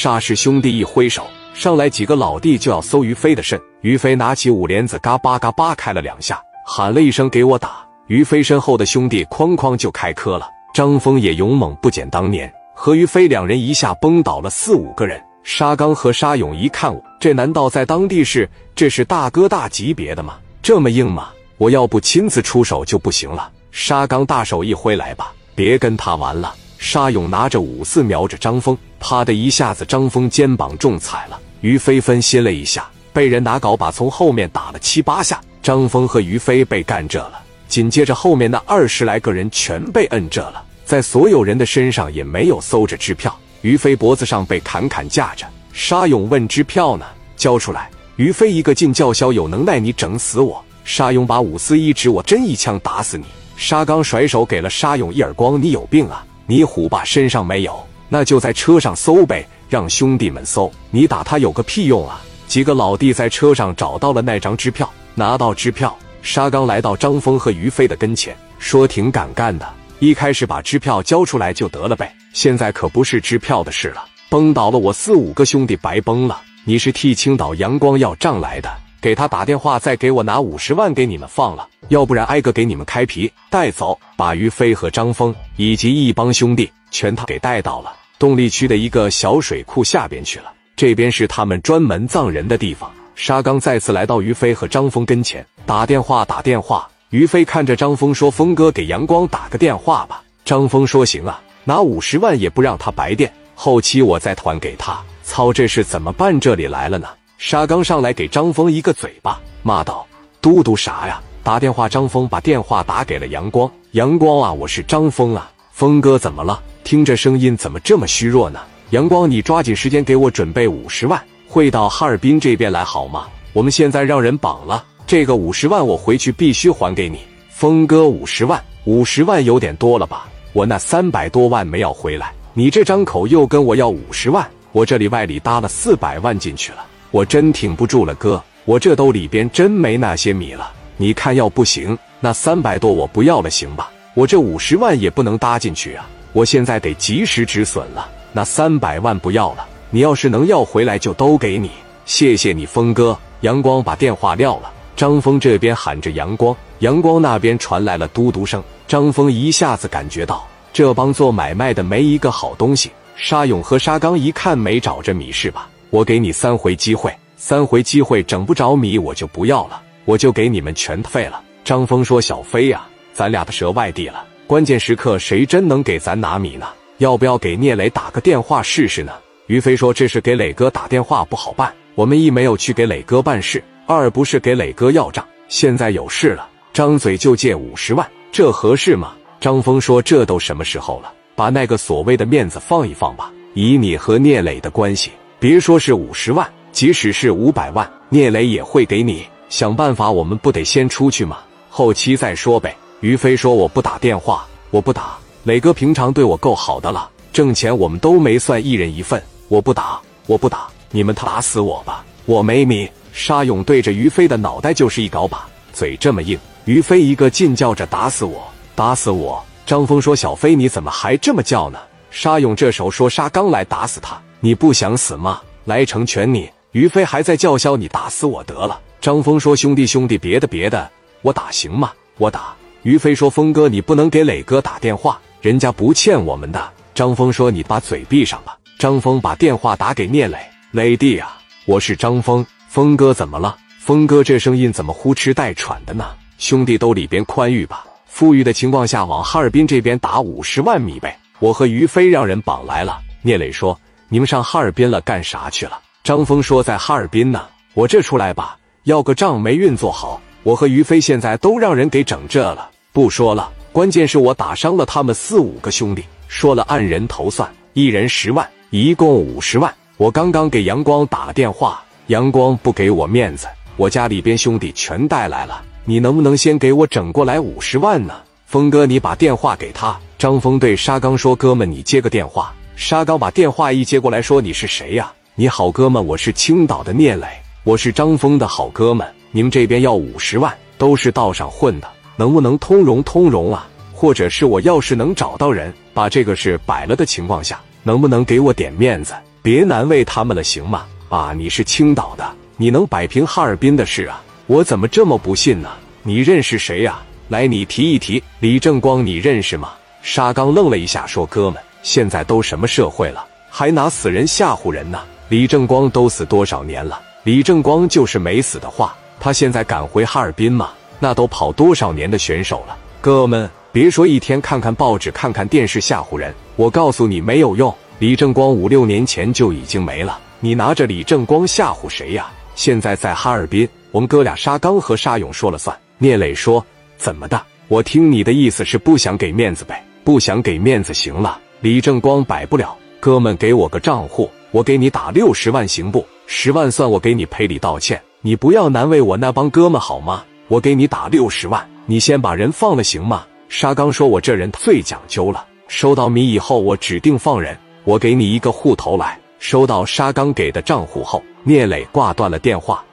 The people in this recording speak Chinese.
沙氏兄弟一挥手，上来几个老弟就要搜于飞的肾。于飞拿起五莲子，嘎巴嘎巴开了两下，喊了一声“给我打”。于飞身后的兄弟哐哐就开磕了。张峰也勇猛不减当年，和于飞两人一下崩倒了四五个人。沙刚和沙勇一看我，这难道在当地是这是大哥大级别的吗？这么硬吗？我要不亲自出手就不行了。沙刚大手一挥，来吧，别跟他玩了。沙勇拿着五四瞄着张峰，啪的一下子，张峰肩膀中踩了。于飞分心了一下，被人拿镐把从后面打了七八下。张峰和于飞被干这了，紧接着后面那二十来个人全被摁这了，在所有人的身上也没有搜着支票。于飞脖子上被砍砍架着，沙勇问支票呢？交出来！于飞一个劲叫嚣：“有能耐你整死我！”沙勇把五四一指我，真一枪打死你！沙刚甩手给了沙勇一耳光：“你有病啊！你虎爸身上没有？那就在车上搜呗，让兄弟们搜！你打他有个屁用啊！”几个老弟在车上找到了那张支票，拿到支票，沙刚来到张峰和于飞的跟前，说：“挺敢干的。”一开始把支票交出来就得了呗，现在可不是支票的事了。崩倒了我四五个兄弟，白崩了。你是替青岛阳光要账来的，给他打电话，再给我拿五十万给你们放了，要不然挨个给你们开皮带走。把于飞和张峰以及一帮兄弟全他给带到了动力区的一个小水库下边去了，这边是他们专门葬人的地方。沙刚再次来到于飞和张峰跟前，打电话，打电话。于飞看着张峰说：“峰哥，给阳光打个电话吧。”张峰说：“行啊，拿五十万也不让他白垫，后期我再还给他。”操，这是怎么办？这里来了呢？沙刚上来给张峰一个嘴巴，骂道：“嘟嘟啥呀？打电话！”张峰把电话打给了阳光。阳光啊，我是张峰啊，峰哥怎么了？听着声音怎么这么虚弱呢？阳光，你抓紧时间给我准备五十万，汇到哈尔滨这边来好吗？我们现在让人绑了。这个五十万我回去必须还给你，峰哥五十万，五十万有点多了吧？我那三百多万没要回来，你这张口又跟我要五十万，我这里外里搭了四百万进去了，我真挺不住了，哥，我这兜里边真没那些米了。你看要不行，那三百多我不要了，行吧？我这五十万也不能搭进去啊，我现在得及时止损了，那三百万不要了，你要是能要回来就都给你，谢谢你，峰哥。阳光把电话撂了。张峰这边喊着阳光，阳光那边传来了嘟嘟声。张峰一下子感觉到这帮做买卖的没一个好东西。沙勇和沙刚一看没找着米是吧？我给你三回机会，三回机会整不着米我就不要了，我就给你们全废了。张峰说：“小飞呀，咱俩的折外地了，关键时刻谁真能给咱拿米呢？要不要给聂磊打个电话试试呢？”于飞说：“这是给磊哥打电话不好办，我们一没有去给磊哥办事。”二不是给磊哥要账，现在有事了，张嘴就借五十万，这合适吗？张峰说：“这都什么时候了，把那个所谓的面子放一放吧。以你和聂磊的关系，别说是五十万，即使是五百万，聂磊也会给你。想办法，我们不得先出去吗？后期再说呗。”于飞说：“我不打电话，我不打。磊哥平常对我够好的了，挣钱我们都没算一人一份，我不打，我不打，你们打死我吧，我没米。”沙勇对着于飞的脑袋就是一镐把，嘴这么硬，于飞一个劲叫着打死我，打死我。张峰说：“小飞你怎么还这么叫呢？”沙勇这手说：“沙刚来打死他，你不想死吗？来成全你。”于飞还在叫嚣：“你打死我得了。”张峰说：“兄弟兄弟，别的别的，我打行吗？我打。”于飞说：“峰哥，你不能给磊哥打电话，人家不欠我们的。”张峰说：“你把嘴闭上吧。”张峰把电话打给聂磊：“磊弟啊，我是张峰。”峰哥怎么了？峰哥这声音怎么呼哧带喘的呢？兄弟都里边宽裕吧？富裕的情况下往哈尔滨这边打五十万米呗。我和于飞让人绑来了。聂磊说：“你们上哈尔滨了干啥去了？”张峰说：“在哈尔滨呢。我这出来吧，要个账没运作好。我和于飞现在都让人给整这了。不说了，关键是我打伤了他们四五个兄弟。说了按人头算，一人十万，一共五十万。我刚刚给阳光打了电话。”阳光不给我面子，我家里边兄弟全带来了，你能不能先给我整过来五十万呢？峰哥，你把电话给他。张峰对沙刚说：“哥们，你接个电话。”沙刚把电话一接过来，说：“你是谁呀？你好，哥们，我是青岛的聂磊，我是张峰的好哥们。你们这边要五十万，都是道上混的，能不能通融通融啊？或者是我要是能找到人，把这个事摆了的情况下，能不能给我点面子？”别难为他们了，行吗？啊，你是青岛的，你能摆平哈尔滨的事啊？我怎么这么不信呢？你认识谁呀？来，你提一提。李正光，你认识吗？沙刚愣了一下，说：“哥们，现在都什么社会了，还拿死人吓唬人呢？李正光都死多少年了？李正光就是没死的话，他现在敢回哈尔滨吗？那都跑多少年的选手了？哥们，别说一天看看报纸、看看电视吓唬人，我告诉你没有用。李正光五六年前就已经没了。”你拿着李正光吓唬谁呀？现在在哈尔滨，我们哥俩沙刚和沙勇说了算。聂磊说：“怎么的？我听你的意思是不想给面子呗？不想给面子行了。李正光摆不了，哥们给我个账户，我给你打六十万行不？十万算我给你赔礼道歉，你不要难为我那帮哥们好吗？我给你打六十万，你先把人放了行吗？”沙刚说：“我这人最讲究了，收到米以后我指定放人，我给你一个户头来。”收到沙刚给的账户后，聂磊挂断了电话。